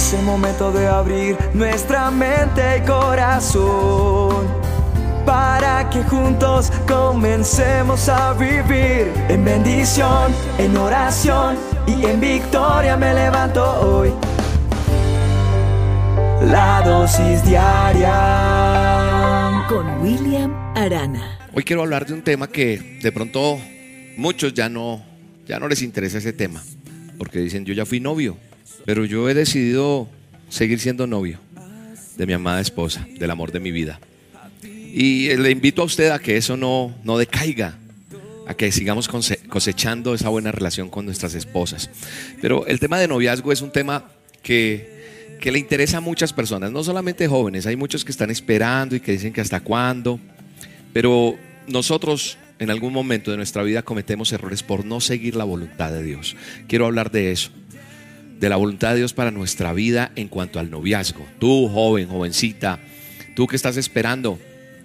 Es el momento de abrir nuestra mente y corazón para que juntos comencemos a vivir en bendición, en oración y en victoria me levanto hoy. La dosis diaria con William Arana. Hoy quiero hablar de un tema que de pronto muchos ya no ya no les interesa ese tema, porque dicen, "Yo ya fui novio, pero yo he decidido seguir siendo novio de mi amada esposa, del amor de mi vida." Y le invito a usted a que eso no no decaiga, a que sigamos cosechando esa buena relación con nuestras esposas. Pero el tema de noviazgo es un tema que que le interesa a muchas personas, no solamente jóvenes, hay muchos que están esperando y que dicen que hasta cuándo, pero nosotros en algún momento de nuestra vida cometemos errores por no seguir la voluntad de Dios. Quiero hablar de eso, de la voluntad de Dios para nuestra vida en cuanto al noviazgo. Tú, joven, jovencita, tú que estás esperando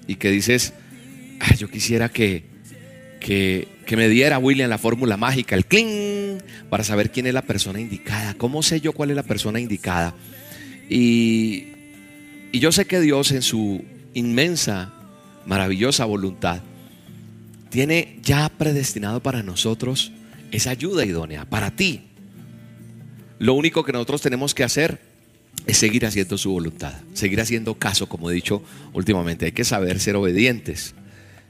y que dices, yo quisiera que, que, me diera William la fórmula mágica, el cling, para saber quién es la persona indicada. ¿Cómo sé yo cuál es la persona indicada? Y, yo sé que Dios en su inmensa, maravillosa voluntad tiene ya predestinado para nosotros esa ayuda idónea, para ti. Lo único que nosotros tenemos que hacer es seguir haciendo su voluntad, seguir haciendo caso, como he dicho últimamente. Hay que saber ser obedientes,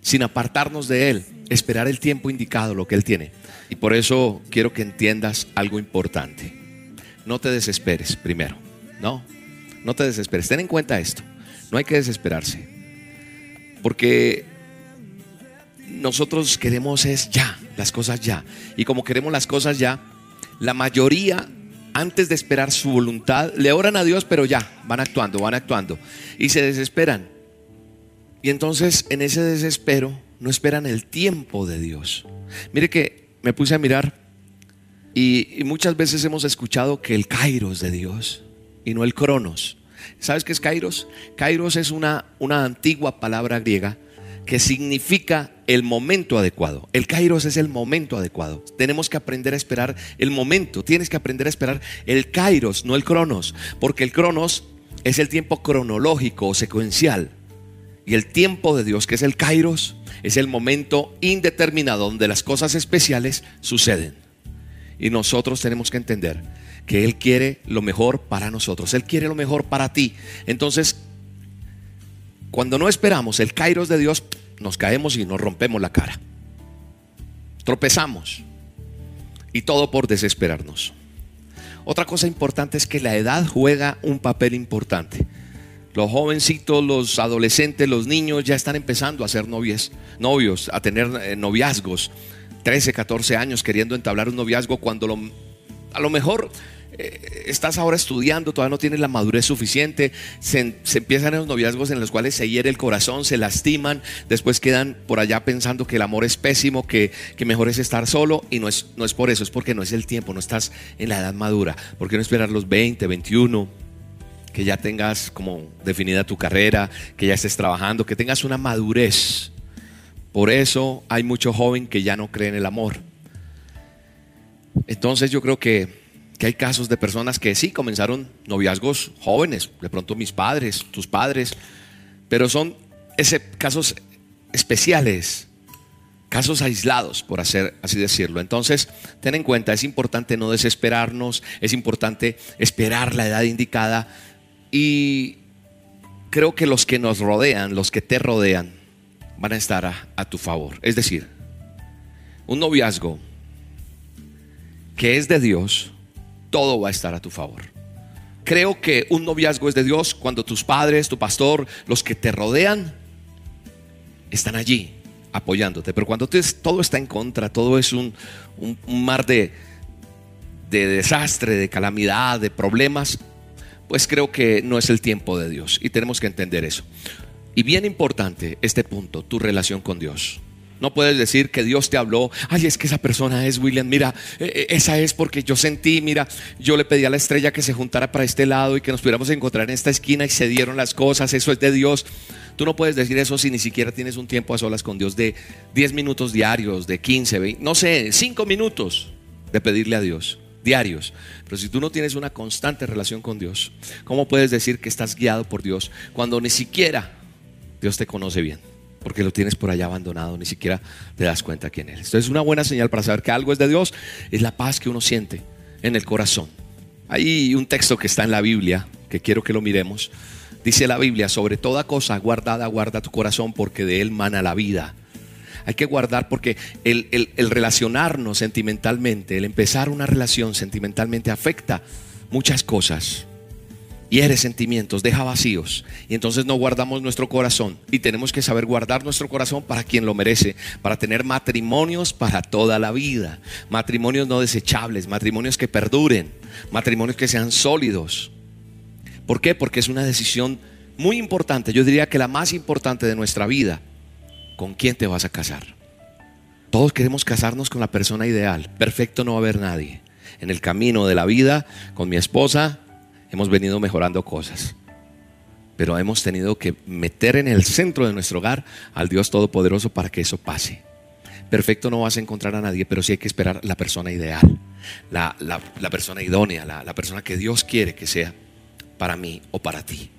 sin apartarnos de Él, esperar el tiempo indicado, lo que Él tiene. Y por eso quiero que entiendas algo importante. No te desesperes primero. No, no te desesperes. Ten en cuenta esto. No hay que desesperarse. Porque nosotros queremos es ya, las cosas ya. Y como queremos las cosas ya, la mayoría, antes de esperar su voluntad, le oran a Dios, pero ya, van actuando, van actuando. Y se desesperan. Y entonces en ese desespero no esperan el tiempo de Dios. Mire que me puse a mirar y, muchas veces hemos escuchado que el Kairos de Dios y no el cronos. ¿Sabes qué es kairos? Kairos es una, una antigua palabra griega que significa el momento adecuado. El kairos es el momento adecuado. Tenemos que aprender a esperar el momento. Tienes que aprender a esperar el kairos, no el cronos. Porque el cronos es el tiempo cronológico o secuencial. Y el tiempo de Dios, que es el kairos, es el momento indeterminado donde las cosas especiales suceden. Y nosotros tenemos que entender que Él quiere lo mejor para nosotros. Él quiere lo mejor para ti. Entonces, cuando no esperamos el kairos de Dios, nos caemos y nos rompemos la cara. Tropezamos. Y todo por desesperarnos. Otra cosa importante es que la edad juega un papel importante. Los jovencitos, los adolescentes, los niños ya están empezando a ser novios, novios, a tener eh, noviazgos. 13, 14 años queriendo entablar un noviazgo cuando a lo mejor eh, estás ahora estudiando, todavía no tienes la madurez suficiente, se, empiezan los noviazgos en los cuales se hiere el corazón, se lastiman, después quedan por allá pensando que el amor es pésimo, que, mejor es estar solo y no es, no es por eso, es porque no es el tiempo, no estás en la edad madura. ¿Por qué no esperar los 20, 21? Que ya tengas como definida tu carrera, que ya estés trabajando, que tengas una madurez. Por eso hay mucho joven que ya no cree en el amor. Entonces yo creo que que hay casos de personas que sí comenzaron noviazgos jóvenes, de pronto mis padres, tus padres, pero son ese, casos especiales, casos aislados, por hacer, así decirlo. Entonces, ten en cuenta, es importante no desesperarnos, es importante esperar la edad indicada y creo que los que nos rodean, los que te rodean, van a estar a, a tu favor. Es decir, un noviazgo que es de Dios, todo va a estar a tu favor. Creo que un noviazgo es de Dios cuando tus padres, tu pastor, los que te rodean, están allí apoyándote. Pero cuando todo está en contra, todo es un, mar de, de desastre, de calamidad, de problemas, pues creo que no es el tiempo de Dios. Y tenemos que entender eso. Y bien importante este punto, tu relación con Dios. No puedes decir que Dios te habló, ay, es que esa persona es William, mira, eh, eh, esa es porque yo sentí, mira, yo le pedí a la estrella que se juntara para este lado y que nos pudiéramos encontrar en esta esquina y se dieron las cosas, eso es de Dios. Tú no puedes decir eso si ni siquiera tienes un tiempo a solas con Dios de 10 minutos diarios, de 15, 20, no sé, 5 minutos de pedirle a Dios. diarios. Pero si tú no tienes una constante relación con Dios, ¿cómo puedes decir que estás guiado por Dios cuando ni siquiera Dios te conoce bien? Porque lo tienes por allá abandonado, ni siquiera te das cuenta quién eres. Entonces, una buena señal para saber que algo es de Dios es la paz que uno siente en el corazón. Hay un texto que está en la Biblia que quiero que lo miremos. Dice la Biblia, sobre toda cosa guardada, guarda tu corazón porque de él mana la vida. Hay que guardar porque el, el, relacionarnos sentimentalmente, el empezar una relación sentimentalmente afecta muchas cosas. Hiere sentimientos, deja vacíos. Y entonces no guardamos nuestro corazón. Y tenemos que saber guardar nuestro corazón para quien lo merece. Para tener matrimonios para toda la vida. Matrimonios no desechables. Matrimonios que perduren. Matrimonios que sean sólidos. ¿Por qué? Porque es una decisión muy importante, yo diría que la más importante de nuestra vida. ¿Con quién te vas a casar? Todos queremos casarnos con la persona ideal. Perfecto no va a haber nadie. En el camino de la vida, con mi esposa, hemos venido mejorando cosas. Pero hemos tenido que meter en el centro de nuestro hogar al Dios Todopoderoso para que eso pase. Perfecto no vas a encontrar a nadie, pero sí hay que esperar la persona ideal, la, persona idónea, la persona que Dios quiere que sea para mí o para ti.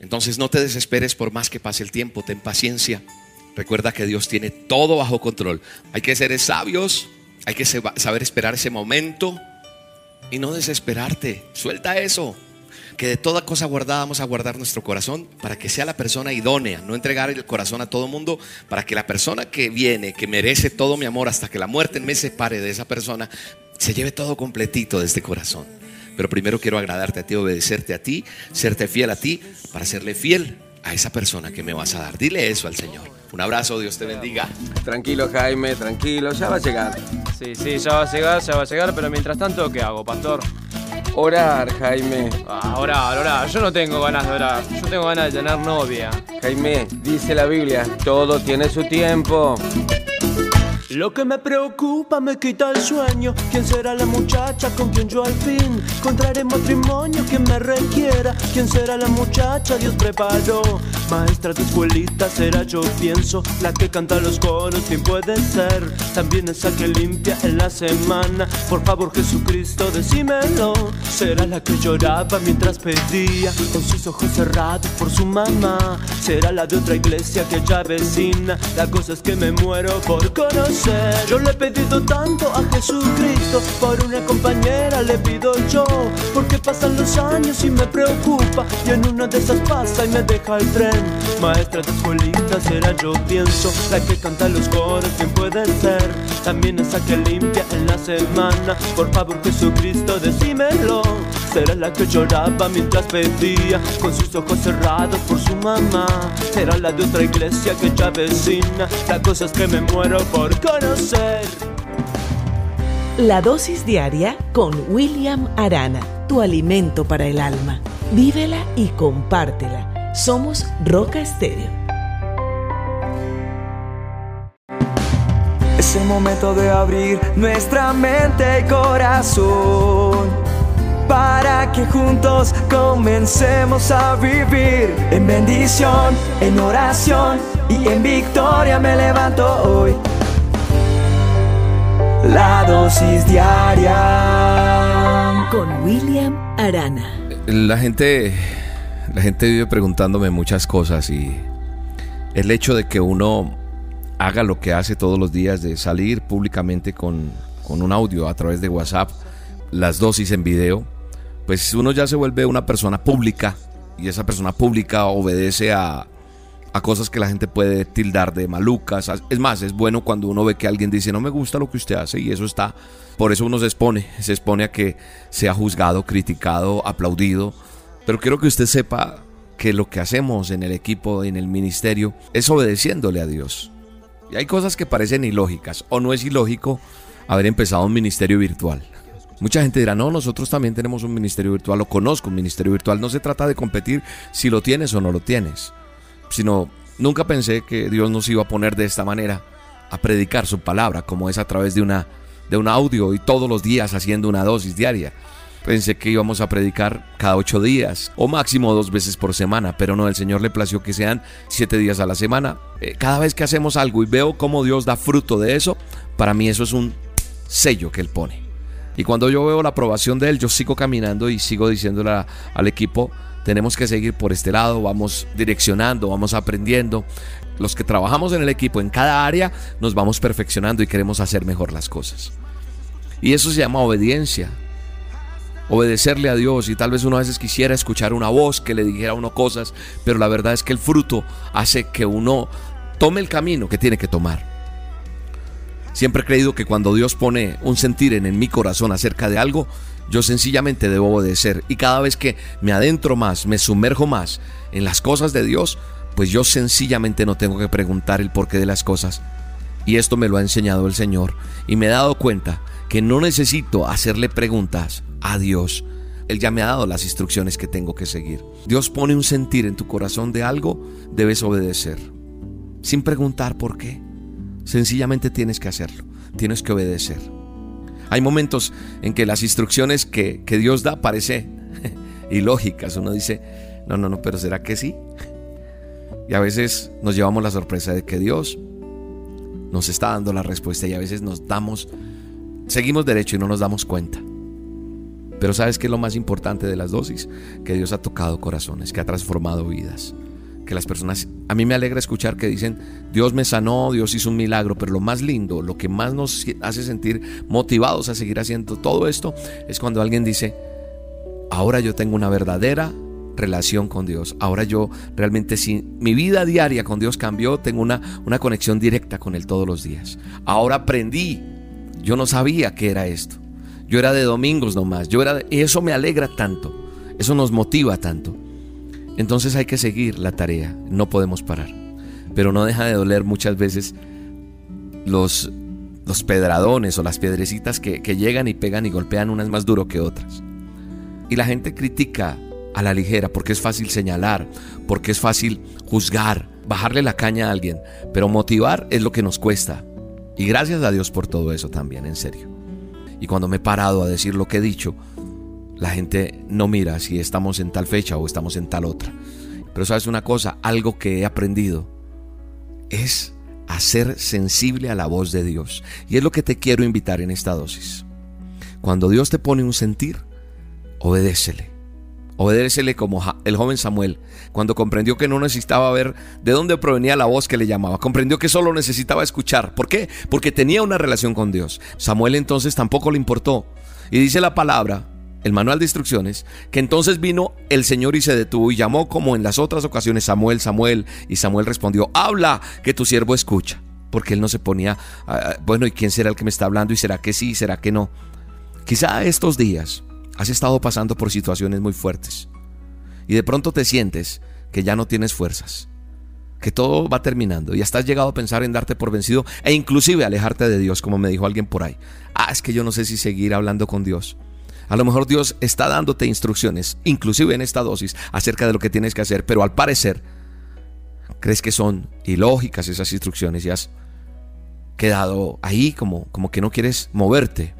Entonces no te desesperes por más que pase el tiempo, ten paciencia. Recuerda que Dios tiene todo bajo control. Hay que ser sabios, hay que saber esperar ese momento y no desesperarte. Suelta eso. Que de toda cosa guardada vamos a guardar nuestro corazón para que sea la persona idónea, no entregar el corazón a todo mundo, para que la persona que viene, que merece todo mi amor hasta que la muerte me separe de esa persona, se lleve todo completito de este corazón. Pero primero quiero agradarte a ti, obedecerte a ti, serte fiel a ti, para serle fiel a esa persona que me vas a dar. Dile eso al Señor. Un abrazo, Dios te bendiga. Tranquilo, Jaime, tranquilo, ya va a llegar. Sí, sí, ya va a llegar, ya va a llegar, pero mientras tanto, ¿qué hago, pastor? Orar, Jaime. Ah, orar, orar. Yo no tengo ganas de orar. Yo tengo ganas de tener novia. Jaime, dice la Biblia, todo tiene su tiempo. Lo que me preocupa me quita el sueño. ¿Quién será la muchacha con quien yo al fin encontraré matrimonio? ¿Quién me requiera? ¿Quién será la muchacha? Dios preparó. Maestra de escuelita será yo pienso. La que canta los coros, ¿quién puede ser? También esa que limpia en la semana. Por favor, Jesucristo, decímelo. Será la que lloraba mientras pedía con sus ojos cerrados por su mamá. Será la de otra iglesia que ya vecina. La cosa es que me muero por conocer. Yo le he pedido tanto a Jesucristo, por una compañera le pido yo, porque pasan los años y me preocupa, y en una de esas pasa y me deja el tren. Maestra de escuelita será yo pienso, la que canta los coros, ¿quién puede ser? También esa que limpia en la semana, por favor Jesucristo decímelo. Será la que lloraba mientras pedía, con sus ojos cerrados por su mamá. Será la de otra iglesia que ya vecina, la cosa es que me muero por conocer. La dosis diaria con William Arana, tu alimento para el alma. Vívela y compártela. Somos Roca Estéreo. Es el momento de abrir nuestra mente y corazón para que juntos comencemos a vivir. En bendición, en oración y en victoria me levanto hoy. La dosis diaria. Con William Arana. La gente, la gente vive preguntándome muchas cosas y el hecho de que uno haga lo que hace todos los días de salir públicamente con, con un audio a través de WhatsApp, las dosis en video, pues uno ya se vuelve una persona pública y esa persona pública obedece a, a cosas que la gente puede tildar de malucas. Es más, es bueno cuando uno ve que alguien dice no me gusta lo que usted hace y eso está. Por eso uno se expone, se expone a que sea juzgado, criticado, aplaudido. Pero quiero que usted sepa que lo que hacemos en el equipo, en el ministerio, es obedeciéndole a Dios. Y hay cosas que parecen ilógicas o no es ilógico haber empezado un ministerio virtual. Mucha gente dirá, no, nosotros también tenemos un ministerio virtual, lo conozco, un ministerio virtual. No se trata de competir si lo tienes o no lo tienes sino nunca pensé que Dios nos iba a poner de esta manera a predicar su palabra, como es a través de, una, de un audio y todos los días haciendo una dosis diaria. Pensé que íbamos a predicar cada ocho días o máximo dos veces por semana, pero no, el Señor le plació que sean siete días a la semana. Eh, cada vez que hacemos algo y veo cómo Dios da fruto de eso, para mí eso es un sello que Él pone. Y cuando yo veo la aprobación de él, yo sigo caminando y sigo diciéndole al equipo, tenemos que seguir por este lado, vamos direccionando, vamos aprendiendo. Los que trabajamos en el equipo, en cada área, nos vamos perfeccionando y queremos hacer mejor las cosas. Y eso se llama obediencia. Obedecerle a Dios y tal vez uno a veces quisiera escuchar una voz que le dijera a uno cosas, pero la verdad es que el fruto hace que uno tome el camino que tiene que tomar. Siempre he creído que cuando Dios pone un sentir en, mi corazón acerca de algo, yo sencillamente debo obedecer. Y cada vez que me adentro más, me sumerjo más en las cosas de Dios, pues yo sencillamente no tengo que preguntar el porqué de las cosas. Y esto me lo ha enseñado el Señor. Y me he dado cuenta que no necesito hacerle preguntas a Dios. Él ya me ha dado las instrucciones que tengo que seguir. Dios pone un sentir en tu corazón de algo, debes obedecer. Sin preguntar por qué. Sencillamente tienes que hacerlo. Tienes que obedecer. Hay momentos en que las instrucciones que, que Dios da parece ilógicas. Uno dice, no, no, no, pero ¿será que sí? Y a veces nos llevamos la sorpresa de que Dios nos está dando la respuesta y a veces nos damos, seguimos derecho y no nos damos cuenta. Pero ¿sabes qué es lo más importante de las dosis? Que Dios ha tocado corazones, que ha transformado vidas. Que las personas, a mí me alegra escuchar que dicen, Dios me sanó, Dios hizo un milagro, pero lo más lindo, lo que más nos hace sentir motivados a seguir haciendo todo esto, es cuando alguien dice, ahora yo tengo una verdadera relación con Dios. Ahora yo realmente si mi vida diaria con Dios cambió, tengo una, una conexión directa con Él todos los días. Ahora aprendí. Yo no sabía qué era esto. Yo era de domingos nomás. Yo era de- y eso me alegra tanto. Eso nos motiva tanto. Entonces hay que seguir la tarea. No podemos parar. Pero no deja de doler muchas veces los, los pedradones o las piedrecitas que, que llegan y pegan y golpean unas más duro que otras. Y la gente critica a la ligera porque es fácil señalar, porque es fácil juzgar, bajarle la caña a alguien, pero motivar es lo que nos cuesta. Y gracias a Dios por todo eso también, en serio. Y cuando me he parado a decir lo que he dicho, la gente no mira si estamos en tal fecha o estamos en tal otra. Pero sabes una cosa, algo que he aprendido es a ser sensible a la voz de Dios. Y es lo que te quiero invitar en esta dosis. Cuando Dios te pone un sentir, obedécele. Obedécele como el joven Samuel, cuando comprendió que no necesitaba ver de dónde provenía la voz que le llamaba. Comprendió que solo necesitaba escuchar. ¿Por qué? Porque tenía una relación con Dios. Samuel entonces tampoco le importó. Y dice la palabra, el manual de instrucciones, que entonces vino el Señor y se detuvo y llamó como en las otras ocasiones Samuel, Samuel. Y Samuel respondió, habla, que tu siervo escucha. Porque él no se ponía, "Ah, bueno, ¿y quién será el que me está hablando? ¿Y será que sí? ¿Será que no? Quizá estos días has estado pasando por situaciones muy fuertes y de pronto te sientes que ya no tienes fuerzas, que todo va terminando y hasta has llegado a pensar en darte por vencido e inclusive alejarte de Dios, como me dijo alguien por ahí. Ah, es que yo no sé si seguir hablando con Dios. A lo mejor Dios está dándote instrucciones, inclusive en esta dosis, acerca de lo que tienes que hacer, pero al parecer crees que son ilógicas esas instrucciones y has quedado ahí como, como que no quieres moverte.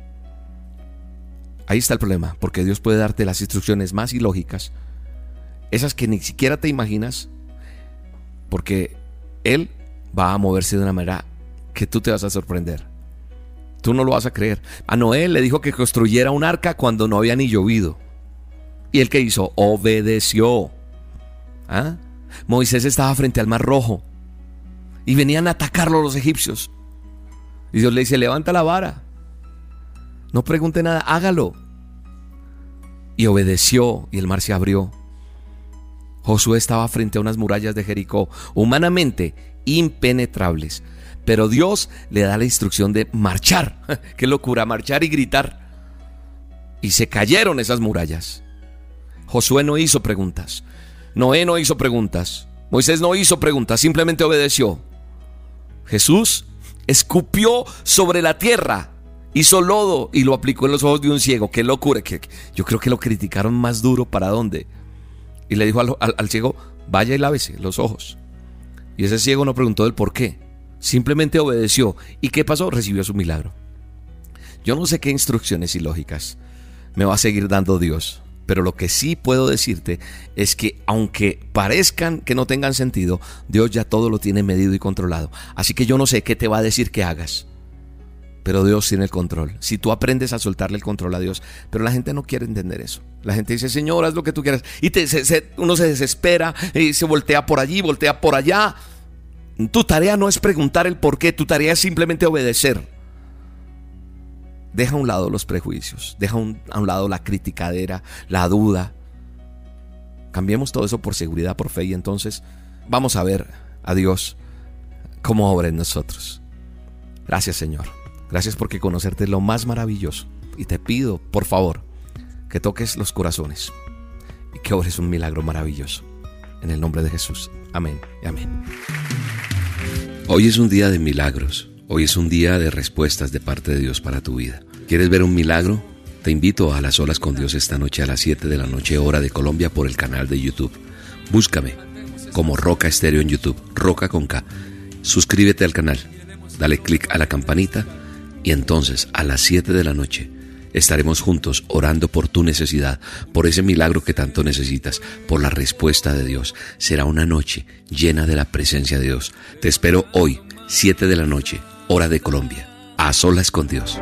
Ahí está el problema, porque Dios puede darte las instrucciones más ilógicas, esas que ni siquiera te imaginas, porque Él va a moverse de una manera que tú te vas a sorprender. Tú no lo vas a creer. A Noé le dijo que construyera un arca cuando no había ni llovido. ¿Y él que hizo? Obedeció. ¿Ah? Moisés estaba frente al mar rojo y venían a atacarlo los egipcios. Y Dios le dice, levanta la vara. No pregunte nada, hágalo. Y obedeció y el mar se abrió. Josué estaba frente a unas murallas de Jericó, humanamente impenetrables. Pero Dios le da la instrucción de marchar. Qué locura, marchar y gritar. Y se cayeron esas murallas. Josué no hizo preguntas. Noé no hizo preguntas. Moisés no hizo preguntas, simplemente obedeció. Jesús escupió sobre la tierra, hizo lodo y lo aplicó en los ojos de un ciego. Qué locura. Yo creo que lo criticaron más duro. ¿Para dónde? Y le dijo al, al, al ciego, vaya y lávese los ojos. Y ese ciego no preguntó el por qué. Simplemente obedeció. ¿Y qué pasó? Recibió su milagro. Yo no sé qué instrucciones ilógicas me va a seguir dando Dios. Pero lo que sí puedo decirte es que aunque parezcan que no tengan sentido, Dios ya todo lo tiene medido y controlado. Así que yo no sé qué te va a decir que hagas. pero Dios tiene el control. Si tú aprendes a soltarle el control a Dios, pero la gente no quiere entender eso. La gente dice, Señor, haz lo que tú quieras. Y uno se desespera y se voltea por allí, voltea por allá. Tu tarea no es preguntar el por qué, tu tarea es simplemente obedecer. Deja a un lado los prejuicios, deja a un lado la criticadera, la duda. Cambiemos todo eso por seguridad, por fe y entonces vamos a ver a Dios cómo obra en nosotros. Gracias Señor. Gracias porque conocerte es lo más maravilloso. Y te pido, por favor, que toques los corazones y que obres un milagro maravilloso. En el nombre de Jesús. Amén y amén. Hoy es un día de milagros. Hoy es un día de respuestas de parte de Dios para tu vida. ¿Quieres ver un milagro? Te invito a las olas con Dios esta noche a las 7 de la noche hora de Colombia por el canal de YouTube. Búscame como Roca Estéreo en YouTube, Roca con K. Suscríbete al canal, dale click a la campanita y entonces a las 7 de la noche estaremos juntos orando por tu necesidad, por ese milagro que tanto necesitas, por la respuesta de Dios. Será una noche llena de la presencia de Dios. Te espero hoy, 7 de la noche, hora de Colombia, a solas con Dios.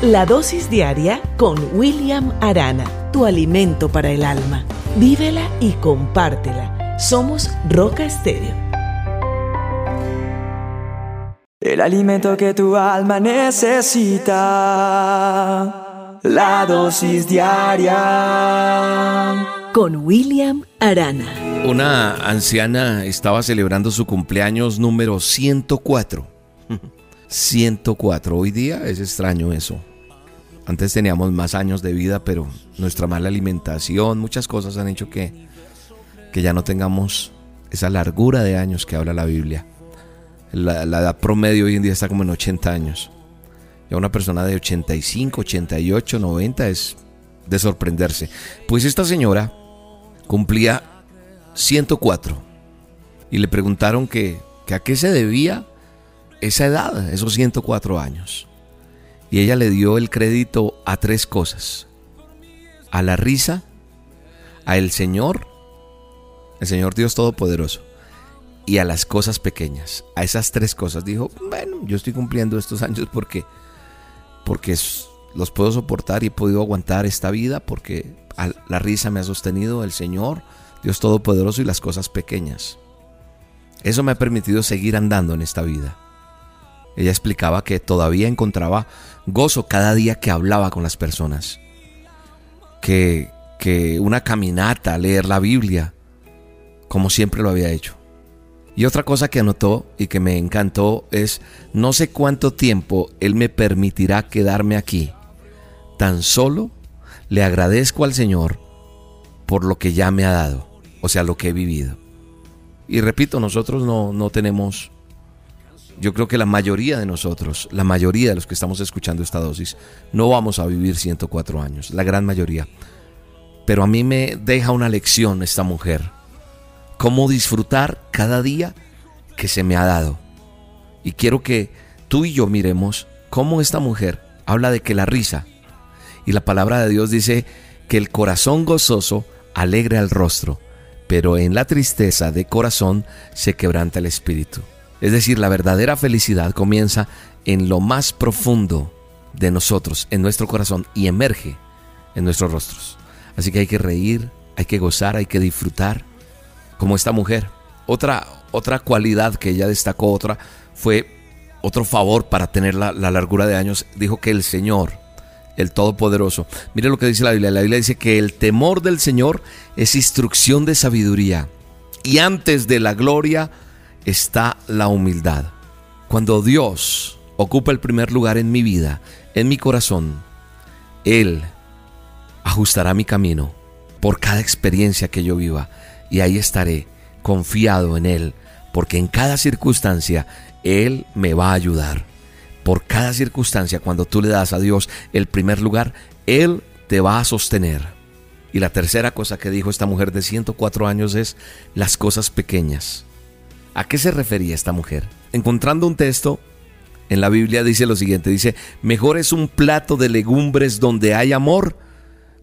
La dosis diaria con William Arana, tu alimento para el alma. Vívela y compártela. Somos Roca Estéreo el alimento que tu alma necesita. La dosis diaria. Con William Arana. Una anciana estaba celebrando su cumpleaños número 104. 104. Hoy día es extraño eso. Antes teníamos más años de vida, pero nuestra mala alimentación, muchas cosas han hecho que, que ya no tengamos esa largura de años que habla la Biblia. La, edad promedio hoy en día está como en 80 años. Ya una persona de 85, 88, 90 es de sorprenderse. Pues esta señora cumplía 104 y le preguntaron que, que a qué se debía esa edad, esos 104 años. Y ella le dio el crédito a tres cosas. A la risa, a el Señor, el Señor Dios Todopoderoso y a las cosas pequeñas. A esas tres cosas dijo, bueno, yo estoy cumpliendo estos años porque, porque los puedo soportar y he podido aguantar esta vida porque la risa me ha sostenido el Señor, Dios Todopoderoso y las cosas pequeñas. Eso me ha permitido seguir andando en esta vida. Ella explicaba que todavía encontraba gozo cada día que hablaba con las personas. Que, que una caminata, leer la Biblia, como siempre lo había hecho. Y otra cosa que anotó y que me encantó es, no sé cuánto tiempo Él me permitirá quedarme aquí. Tan solo le agradezco al Señor por lo que ya me ha dado, o sea, lo que he vivido. Y repito, nosotros no, no tenemos, yo creo que la mayoría de nosotros, la mayoría de los que estamos escuchando esta dosis, no vamos a vivir 104 años, la gran mayoría. Pero a mí me deja una lección esta mujer cómo disfrutar cada día que se me ha dado. Y quiero que tú y yo miremos cómo esta mujer habla de que la risa, y la palabra de Dios dice que el corazón gozoso alegra el rostro, pero en la tristeza de corazón se quebranta el espíritu. Es decir, la verdadera felicidad comienza en lo más profundo de nosotros, en nuestro corazón, y emerge en nuestros rostros. Así que hay que reír, hay que gozar, hay que disfrutar, como esta mujer. Otra, otra cualidad que ella destacó, otra, fue otro favor para tener la, largura de años. Dijo que el Señor, el Todopoderoso, mire lo que dice la Biblia. La Biblia dice que el temor del Señor es instrucción de sabiduría. Y antes de la gloria está la humildad. Cuando Dios ocupa el primer lugar en mi vida, en mi corazón, Él ajustará mi camino por cada experiencia que yo viva y ahí estaré confiado en Él, porque en cada circunstancia Él me va a ayudar. Por cada circunstancia, cuando tú le das a Dios el primer lugar, Él te va a sostener. Y la tercera cosa que dijo esta mujer de 104 años es las cosas pequeñas. ¿A qué se refería esta mujer? Encontrando un texto en la Biblia dice lo siguiente, dice, mejor es un plato de legumbres donde hay amor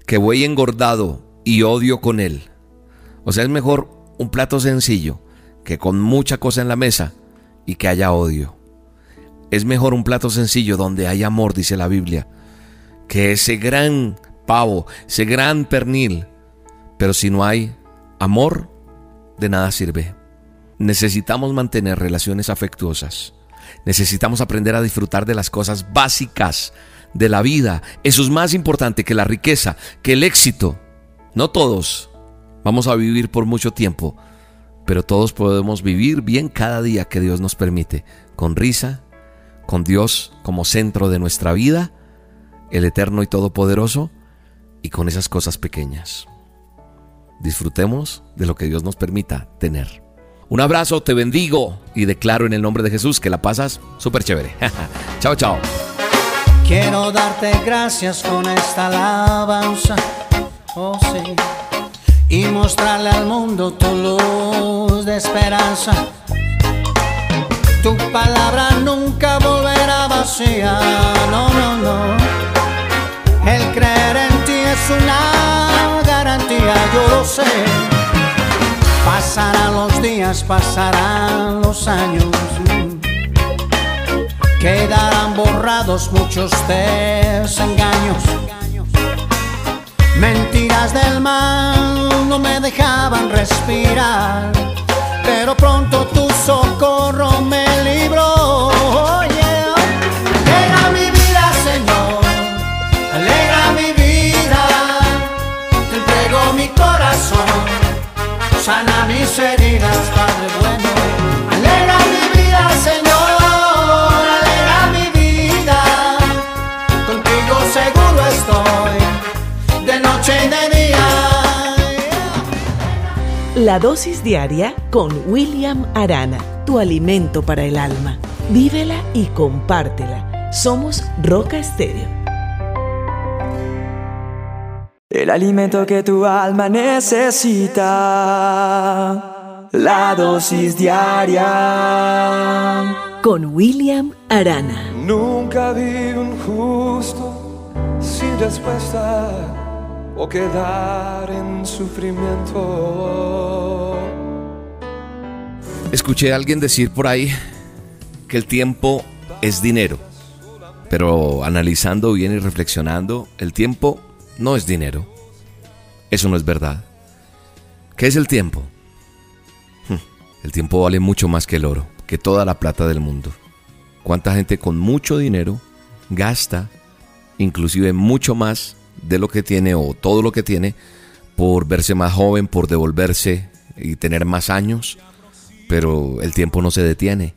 que buey engordado y odio con él. O sea, es mejor un plato sencillo que con mucha cosa en la mesa y que haya odio. Es mejor un plato sencillo donde hay amor, dice la Biblia, que ese gran pavo, ese gran pernil. Pero si no hay amor, de nada sirve. Necesitamos mantener relaciones afectuosas. Necesitamos aprender a disfrutar de las cosas básicas de la vida. Eso es más importante que la riqueza, que el éxito. No todos vamos a vivir por mucho tiempo, pero todos podemos vivir bien cada día que Dios nos permite, con risa, con Dios como centro de nuestra vida, el eterno y todopoderoso, y con esas cosas pequeñas. Disfrutemos de lo que Dios nos permita tener. Un abrazo, te bendigo y declaro en el nombre de Jesús que la pasas súper chévere. chao, chao. Quiero darte gracias con esta alabanza, oh sí, y mostrarle al mundo tu luz de esperanza. Tu palabra nunca volverá vacía, no, no, no. El creer en ti es una garantía, yo lo sé. Pasarán los días, pasarán los años. Quedarán borrados muchos desengaños. Mentiras del mal no me dejaban respirar, pero pronto tu socorro me libró. Oh. Alegra mi vida, Señor, alegra mi vida. Te entrego mi corazón, sana mis heridas, Padre bueno. La dosis diaria con William Arana, tu alimento para el alma. Vívela y compártela. Somos Roca Estéreo. El alimento que tu alma necesita. La dosis diaria. Con William Arana. Nunca vi un justo sin respuesta o quedar en sufrimiento. Escuché a alguien decir por ahí que el tiempo es dinero. Pero analizando bien y reflexionando, el tiempo no es dinero. Eso no es verdad. ¿Qué es el tiempo? Hm, El tiempo vale mucho más que el oro, que toda la plata del mundo. ¿Cuánta gente con mucho dinero gasta inclusive mucho más de lo que tiene o todo lo que tiene por verse más joven, por devolverse y tener más años? Pero el tiempo no se detiene.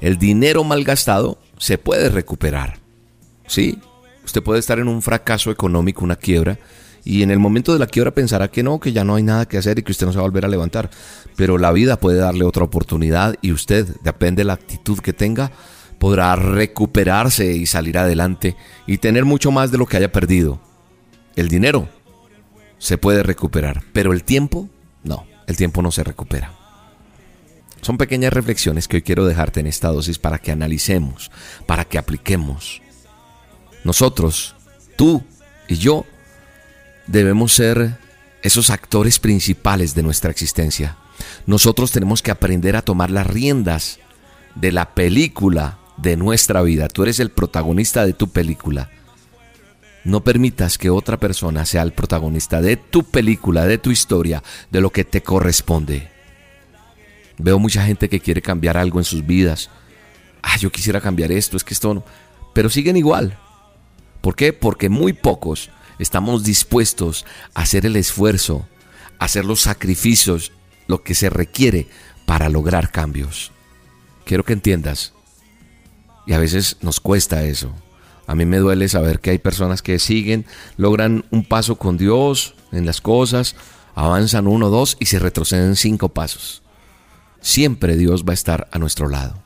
El dinero mal gastado se puede recuperar. Sí, usted puede estar en un fracaso económico, una quiebra, y en el momento de la quiebra pensará que no, que ya no hay nada que hacer y que usted no se va a volver a levantar. Pero la vida puede darle otra oportunidad y usted, depende de la actitud que tenga, podrá recuperarse y salir adelante y tener mucho más de lo que haya perdido. El dinero se puede recuperar, pero el tiempo, no, el tiempo no se recupera. Son pequeñas reflexiones que hoy quiero dejarte en esta dosis para que analicemos, para que apliquemos. Nosotros, tú y yo, debemos ser esos actores principales de nuestra existencia. Nosotros tenemos que aprender a tomar las riendas de la película de nuestra vida. Tú eres el protagonista de tu película. No permitas que otra persona sea el protagonista de tu película, de tu historia, de lo que te corresponde. Veo mucha gente que quiere cambiar algo en sus vidas. Ah, yo quisiera cambiar esto, es que esto no. Pero siguen igual. ¿Por qué? Porque muy pocos estamos dispuestos a hacer el esfuerzo, a hacer los sacrificios, lo que se requiere para lograr cambios. Quiero que entiendas. Y a veces nos cuesta eso. A mí me duele saber que hay personas que siguen, logran un paso con Dios en las cosas, avanzan uno, dos y se retroceden cinco pasos. Siempre Dios va a estar a nuestro lado.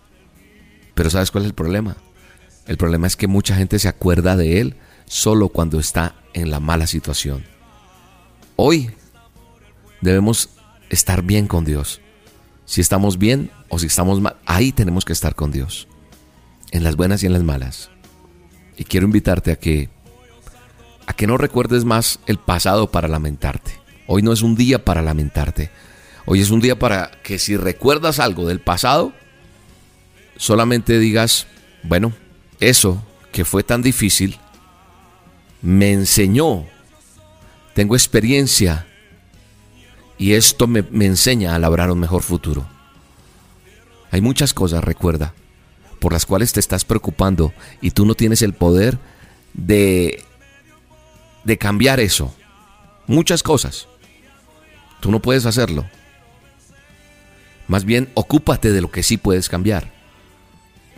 Pero ¿sabes cuál es el problema? El problema es que mucha gente se acuerda de Él solo cuando está en la mala situación. Hoy debemos estar bien con Dios. Si estamos bien o si estamos mal, ahí tenemos que estar con Dios. En las buenas y en las malas. Y quiero invitarte a que a que no recuerdes más el pasado para lamentarte. Hoy no es un día para lamentarte. Hoy es un día para que si recuerdas algo del pasado, solamente digas, Bueno, eso que fue tan difícil me enseñó, tengo experiencia y esto me, me enseña a labrar un mejor futuro. Hay muchas cosas, recuerda, por las cuales te estás preocupando y tú no tienes el poder de, de cambiar eso. Muchas cosas. Tú no puedes hacerlo. Más bien, ocúpate de lo que sí puedes cambiar.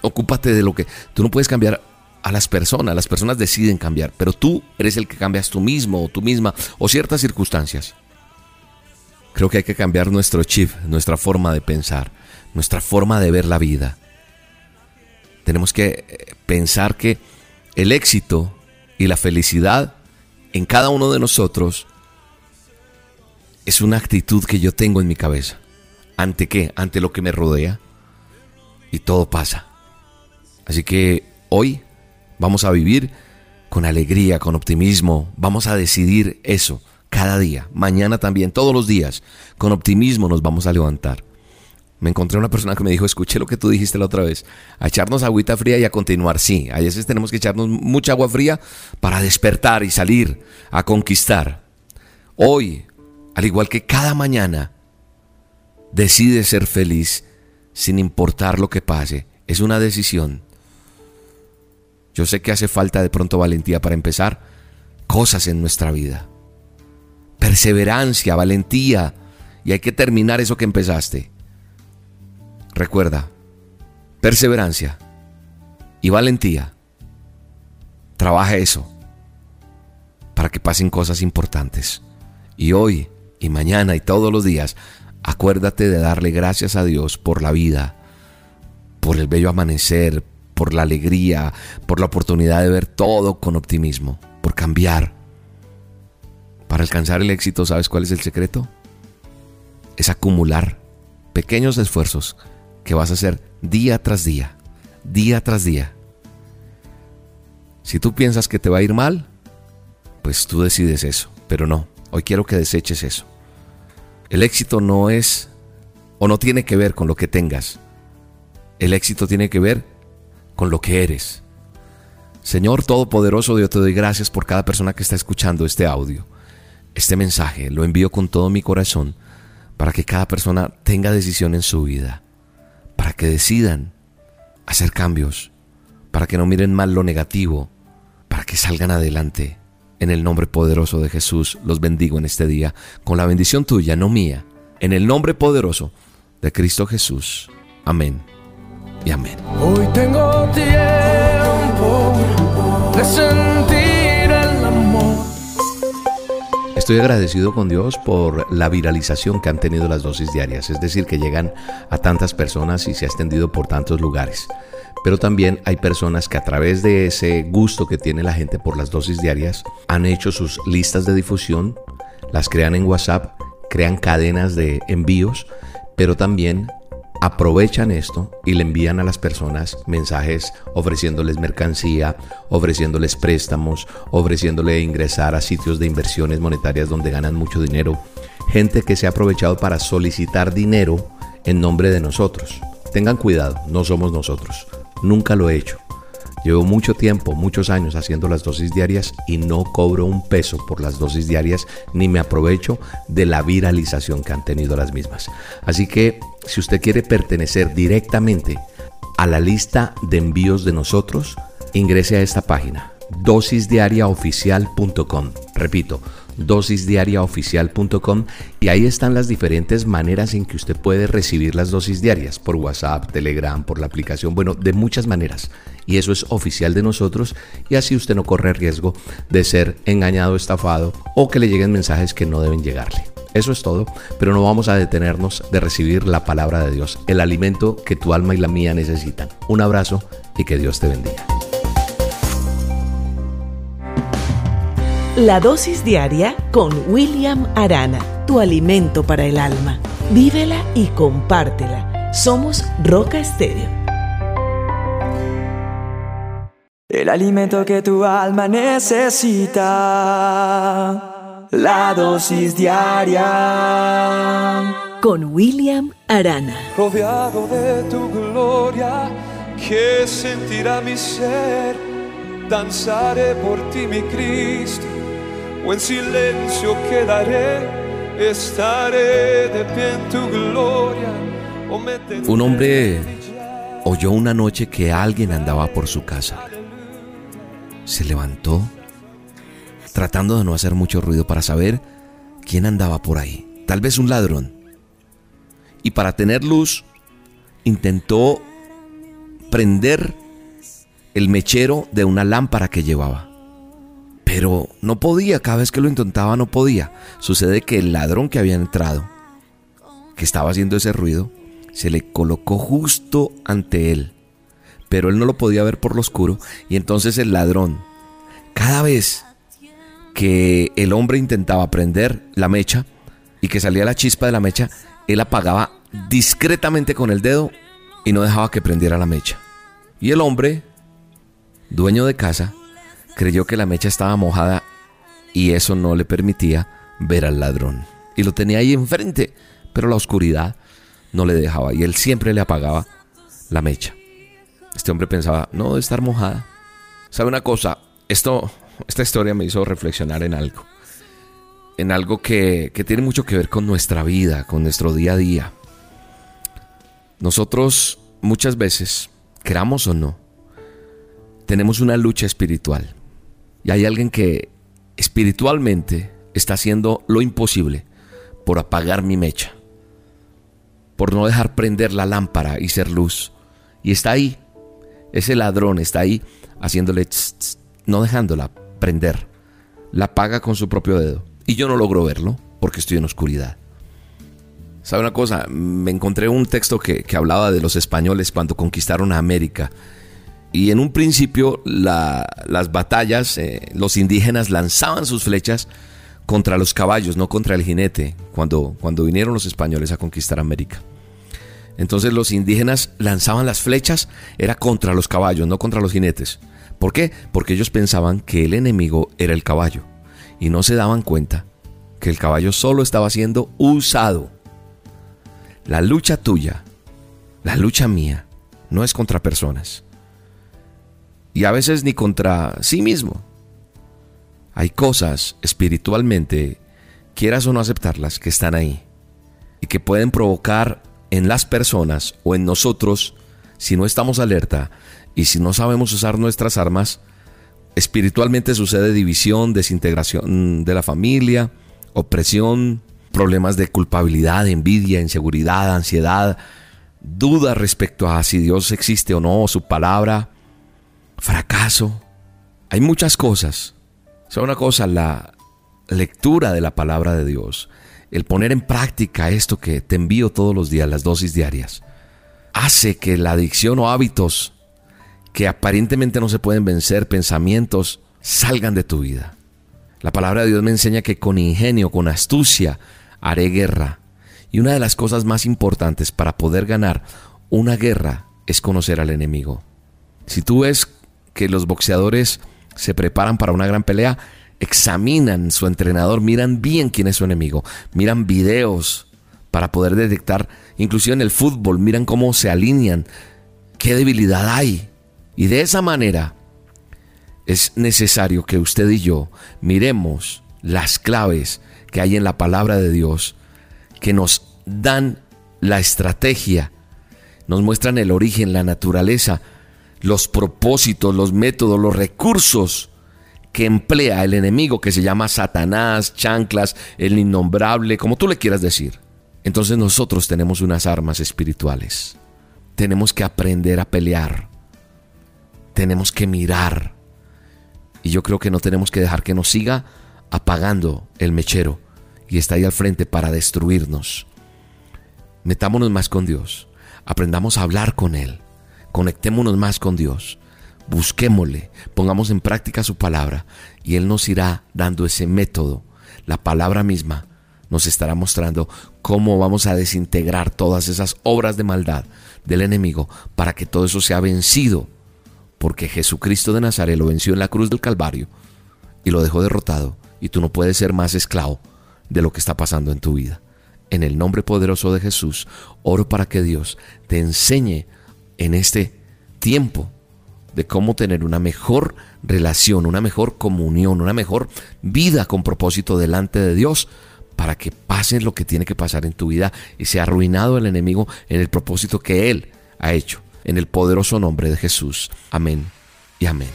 Ocúpate de lo que tú no puedes cambiar a las personas. Las personas deciden cambiar, pero tú eres el que cambias tú mismo o tú misma o ciertas circunstancias. Creo que hay que cambiar nuestro chip, nuestra forma de pensar nuestra forma de ver la vida. Tenemos que eh, pensar que el éxito y la felicidad en cada uno de nosotros es una actitud que yo tengo en mi cabeza. ¿Ante qué? Ante lo que me rodea. Y todo pasa. Así que hoy vamos a vivir con alegría, con optimismo. Vamos a decidir eso cada día. Mañana también, todos los días. Con optimismo nos vamos a levantar me encontré una persona que me dijo, escuché lo que tú dijiste la otra vez, a echarnos agüita fría y a continuar. Sí, a veces tenemos que echarnos mucha agua fría para despertar y salir a conquistar. Hoy, al igual que cada mañana, decide ser feliz sin importar lo que pase. Es una decisión. Yo sé que hace falta de pronto valentía para empezar cosas en nuestra vida. Perseverancia, valentía. Y hay que terminar eso que empezaste. Recuerda, perseverancia y valentía. Trabaja eso para que pasen cosas importantes. Y hoy y mañana y todos los días, acuérdate de darle gracias a Dios por la vida, por el bello amanecer, por la alegría, por la oportunidad de ver todo con optimismo, por cambiar. Para alcanzar el éxito, ¿sabes cuál es el secreto? Es acumular pequeños esfuerzos que vas a hacer día tras día, día tras día. Si tú piensas que te va a ir mal, pues tú decides eso, pero no, hoy quiero que deseches eso. El éxito no es o no tiene que ver con lo que tengas. El éxito tiene que ver con lo que eres. Señor Todopoderoso, yo te doy gracias por cada persona que está escuchando este audio. Este mensaje lo envío con todo mi corazón para que cada persona tenga decisión en su vida para que decidan hacer cambios, para que no miren mal lo negativo, para que salgan adelante. En el nombre poderoso de Jesús los bendigo en este día, con la bendición tuya, no mía, en el nombre poderoso de Cristo Jesús. Amén y amén. Hoy tengo tiempo de sentir Estoy agradecido con Dios por la viralización que han tenido las dosis diarias, es decir, que llegan a tantas personas y se ha extendido por tantos lugares. Pero también hay personas que a través de ese gusto que tiene la gente por las dosis diarias han hecho sus listas de difusión, las crean en WhatsApp, crean cadenas de envíos, pero también aprovechan esto y le envían a las personas mensajes ofreciéndoles mercancía, ofreciéndoles préstamos, ofreciéndole ingresar a sitios de inversiones monetarias donde ganan mucho dinero. Gente que se ha aprovechado para solicitar dinero en nombre de nosotros. Tengan cuidado, no somos nosotros. Nunca lo he hecho. Llevo mucho tiempo, muchos años haciendo las dosis diarias y no cobro un peso por las dosis diarias ni me aprovecho de la viralización que han tenido las mismas. Así que si usted quiere pertenecer directamente a la lista de envíos de nosotros, ingrese a esta página dosisdiariaoficial.com. Repito, dosisdiariaoficial.com y ahí están las diferentes maneras en que usted puede recibir las dosis diarias por WhatsApp, Telegram, por la aplicación, bueno, de muchas maneras. Y eso es oficial de nosotros y así usted no corre riesgo de ser engañado, estafado o que le lleguen mensajes que no deben llegarle. Eso es todo, pero no vamos a detenernos de recibir la palabra de Dios, el alimento que tu alma y la mía necesitan. Un abrazo y que Dios te bendiga. La dosis diaria con William Arana, tu alimento para el alma. Vívela y compártela. Somos Roca Estéreo. El alimento que tu alma necesita. La dosis diaria. Con William Arana. Rodeado de tu gloria ¿Qué sentirá mi ser? Danzaré por ti, mi Cristo, o en silencio quedaré, estaré de pie en tu gloria. O me Un hombre oyó una noche que alguien andaba por su casa. Se levantó, tratando de no hacer mucho ruido para saber quién andaba por ahí. Tal vez un ladrón. Y para tener luz, intentó prender el mechero de una lámpara que llevaba. Pero no podía, cada vez que lo intentaba no podía. Sucede que el ladrón que había entrado, que estaba haciendo ese ruido, se le colocó justo ante él. Pero él no lo podía ver por lo oscuro y entonces el ladrón, cada vez que el hombre intentaba prender la mecha y que salía la chispa de la mecha, él apagaba discretamente con el dedo y no dejaba que prendiera la mecha. Y el hombre, dueño de casa, creyó que la mecha estaba mojada y eso no le permitía ver al ladrón. Y lo tenía ahí enfrente, pero la oscuridad no le dejaba y él siempre le apagaba la mecha. Este hombre pensaba, no debe estar mojada. ¿Sabe una cosa? Esto, esta historia me hizo reflexionar en algo. En algo que, que tiene mucho que ver con nuestra vida, con nuestro día a día. Nosotros muchas veces queramos o no, tenemos una lucha espiritual. Y hay alguien que espiritualmente está haciendo lo imposible por apagar mi mecha, por no dejar prender la lámpara y ser luz. Y está ahí, ese ladrón está ahí haciéndole, no dejándola prender. La apaga con su propio dedo. Y yo no logro verlo porque estoy en oscuridad. ¿Sabe una cosa? Me encontré un texto que, hablaba de los españoles cuando conquistaron a América. Y en un principio las batallas, eh, los indígenas lanzaban sus flechas contra los caballos, no contra el jinete, cuando, cuando vinieron los españoles a conquistar América. Entonces los indígenas lanzaban las flechas, era contra los caballos, no contra los jinetes. ¿Por qué? Porque ellos pensaban que el enemigo era el caballo y no se daban cuenta que el caballo solo estaba siendo usado la lucha tuya, la lucha mía, no es contra personas. Y a veces ni contra sí mismo. Hay cosas espiritualmente, quieras o no aceptarlas, que están ahí. Y que pueden provocar en las personas o en nosotros, si no estamos alerta y si no sabemos usar nuestras armas, espiritualmente sucede división, desintegración de la familia, opresión, problemas de culpabilidad, envidia, inseguridad, ansiedad, duda respecto a si Dios existe o no, su palabra, fracaso. Hay muchas cosas. O una cosa, la lectura de la palabra de Dios, el poner en práctica esto que te envío todos los días, las dosis diarias, hace que la adicción o hábitos que aparentemente no se pueden vencer, pensamientos, salgan de tu vida. La palabra de Dios me enseña que con ingenio, con astucia, haré guerra. Y una de las cosas más importantes para poder ganar una guerra es conocer al enemigo. Si tú ves que los boxeadores se preparan para una gran pelea, examinan su entrenador, miran bien quién es su enemigo, miran videos para poder detectar, inclusive en el fútbol, miran cómo se alinean, qué debilidad hay. Y de esa manera es necesario que usted y yo miremos las claves que hay en la palabra de Dios que nos dan la estrategia, nos muestran el origen, la naturaleza, los propósitos, los métodos, los recursos que emplea el enemigo que se llama Satanás, chanclas, el innombrable, como tú le quieras decir. Entonces nosotros tenemos unas armas espirituales. Tenemos que aprender a pelear. Tenemos que mirar. Y yo creo que no tenemos que dejar que nos siga apagando el mechero y está ahí al frente para destruirnos. Metámonos más con Dios, aprendamos a hablar con Él, conectémonos más con Dios, busquémosle, pongamos en práctica su palabra y Él nos irá dando ese método. La palabra misma nos estará mostrando cómo vamos a desintegrar todas esas obras de maldad del enemigo para que todo eso sea vencido, porque Jesucristo de Nazaret lo venció en la cruz del Calvario y lo dejó derrotado y tú no puedes ser más esclavo de lo que está pasando en tu vida. En el nombre poderoso de Jesús, oro para que Dios te enseñe en este tiempo de cómo tener una mejor relación, una mejor comunión, una mejor vida con propósito delante de Dios para que pase lo que tiene que pasar en tu vida y sea arruinado el enemigo en el propósito que Él ha hecho. En el poderoso nombre de Jesús. Amén y amén.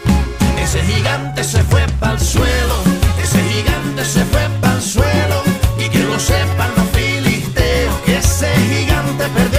Ese gigante se fue para el suelo, ese gigante se fue para el suelo, y que lo sepan los filisteos, que ese gigante perdió